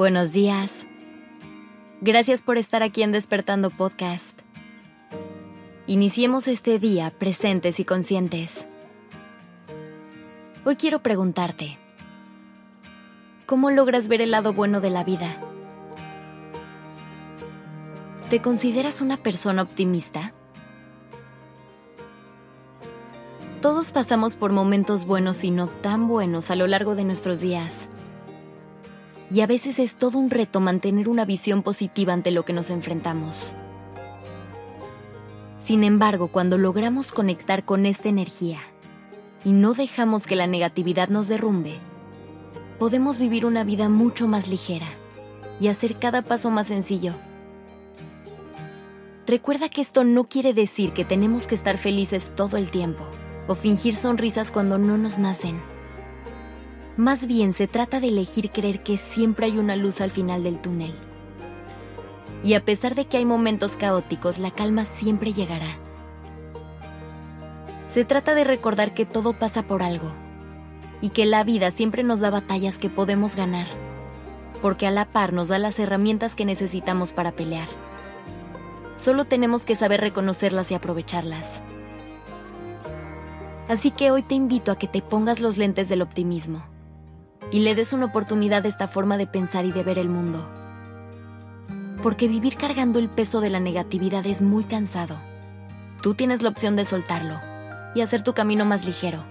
Buenos días. Gracias por estar aquí en Despertando Podcast. Iniciemos este día presentes y conscientes. Hoy quiero preguntarte, ¿cómo logras ver el lado bueno de la vida? ¿Te consideras una persona optimista? Todos pasamos por momentos buenos y no tan buenos a lo largo de nuestros días. Y a veces es todo un reto mantener una visión positiva ante lo que nos enfrentamos. Sin embargo, cuando logramos conectar con esta energía y no dejamos que la negatividad nos derrumbe, podemos vivir una vida mucho más ligera y hacer cada paso más sencillo. Recuerda que esto no quiere decir que tenemos que estar felices todo el tiempo o fingir sonrisas cuando no nos nacen. Más bien se trata de elegir creer que siempre hay una luz al final del túnel. Y a pesar de que hay momentos caóticos, la calma siempre llegará. Se trata de recordar que todo pasa por algo y que la vida siempre nos da batallas que podemos ganar, porque a la par nos da las herramientas que necesitamos para pelear. Solo tenemos que saber reconocerlas y aprovecharlas. Así que hoy te invito a que te pongas los lentes del optimismo y le des una oportunidad a esta forma de pensar y de ver el mundo. Porque vivir cargando el peso de la negatividad es muy cansado. Tú tienes la opción de soltarlo y hacer tu camino más ligero.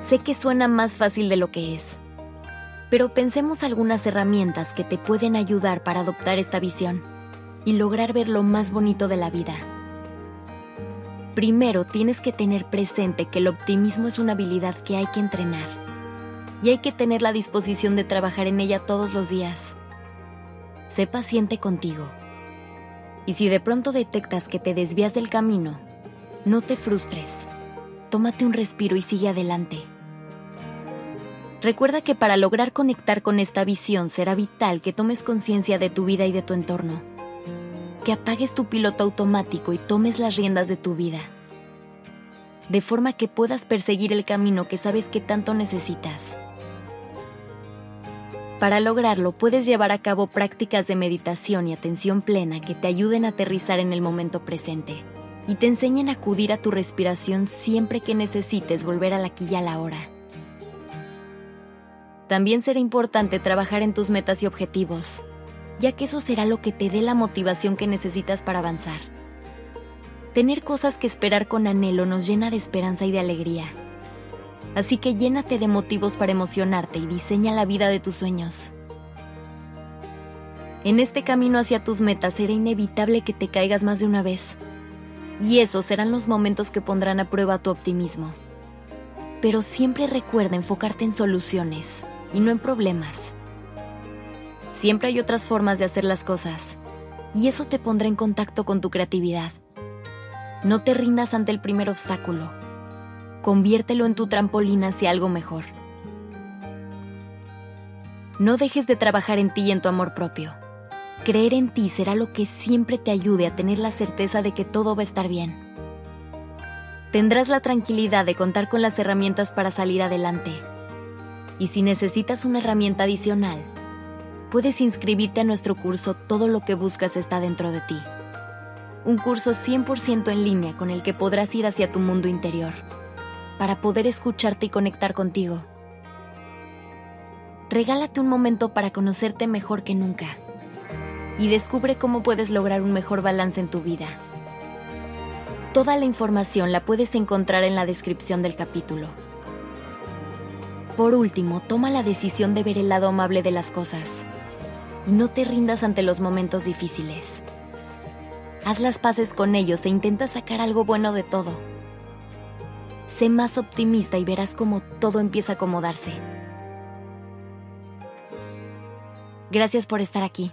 Sé que suena más fácil de lo que es, pero pensemos algunas herramientas que te pueden ayudar para adoptar esta visión y lograr ver lo más bonito de la vida. Primero tienes que tener presente que el optimismo es una habilidad que hay que entrenar y hay que tener la disposición de trabajar en ella todos los días. Sé paciente contigo. Y si de pronto detectas que te desvías del camino, no te frustres. Tómate un respiro y sigue adelante. Recuerda que para lograr conectar con esta visión será vital que tomes conciencia de tu vida y de tu entorno que apagues tu piloto automático y tomes las riendas de tu vida, de forma que puedas perseguir el camino que sabes que tanto necesitas. Para lograrlo puedes llevar a cabo prácticas de meditación y atención plena que te ayuden a aterrizar en el momento presente y te enseñen a acudir a tu respiración siempre que necesites volver a la aquí y a la hora. También será importante trabajar en tus metas y objetivos ya que eso será lo que te dé la motivación que necesitas para avanzar. Tener cosas que esperar con anhelo nos llena de esperanza y de alegría. Así que llénate de motivos para emocionarte y diseña la vida de tus sueños. En este camino hacia tus metas será inevitable que te caigas más de una vez. Y esos serán los momentos que pondrán a prueba tu optimismo. Pero siempre recuerda enfocarte en soluciones y no en problemas. Siempre hay otras formas de hacer las cosas, y eso te pondrá en contacto con tu creatividad. No te rindas ante el primer obstáculo. Conviértelo en tu trampolín hacia algo mejor. No dejes de trabajar en ti y en tu amor propio. Creer en ti será lo que siempre te ayude a tener la certeza de que todo va a estar bien. Tendrás la tranquilidad de contar con las herramientas para salir adelante. Y si necesitas una herramienta adicional, puedes inscribirte a nuestro curso Todo lo que buscas está dentro de ti. Un curso 100% en línea con el que podrás ir hacia tu mundo interior, para poder escucharte y conectar contigo. Regálate un momento para conocerte mejor que nunca y descubre cómo puedes lograr un mejor balance en tu vida. Toda la información la puedes encontrar en la descripción del capítulo. Por último, toma la decisión de ver el lado amable de las cosas y no te rindas ante los momentos difíciles. Haz las paces con ellos e intenta sacar algo bueno de todo. Sé más optimista y verás cómo todo empieza a acomodarse. Gracias por estar aquí.